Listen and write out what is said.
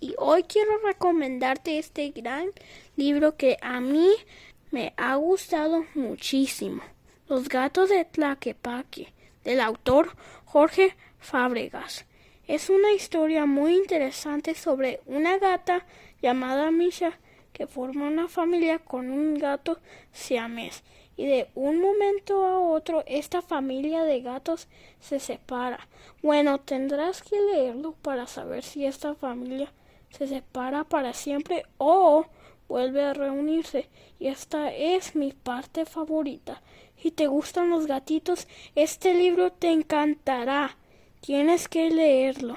y hoy quiero recomendarte este gran libro que a mí me ha gustado muchísimo. Los gatos de Tlaquepaque, del autor Jorge Fábregas. Es una historia muy interesante sobre una gata llamada Misha que forma una familia con un gato siamés y de un momento a otro esta familia de gatos se separa. Bueno, tendrás que leerlo para saber si esta familia se separa para siempre o vuelve a reunirse. Y esta es mi parte favorita. Si te gustan los gatitos, este libro te encantará. Tienes que leerlo.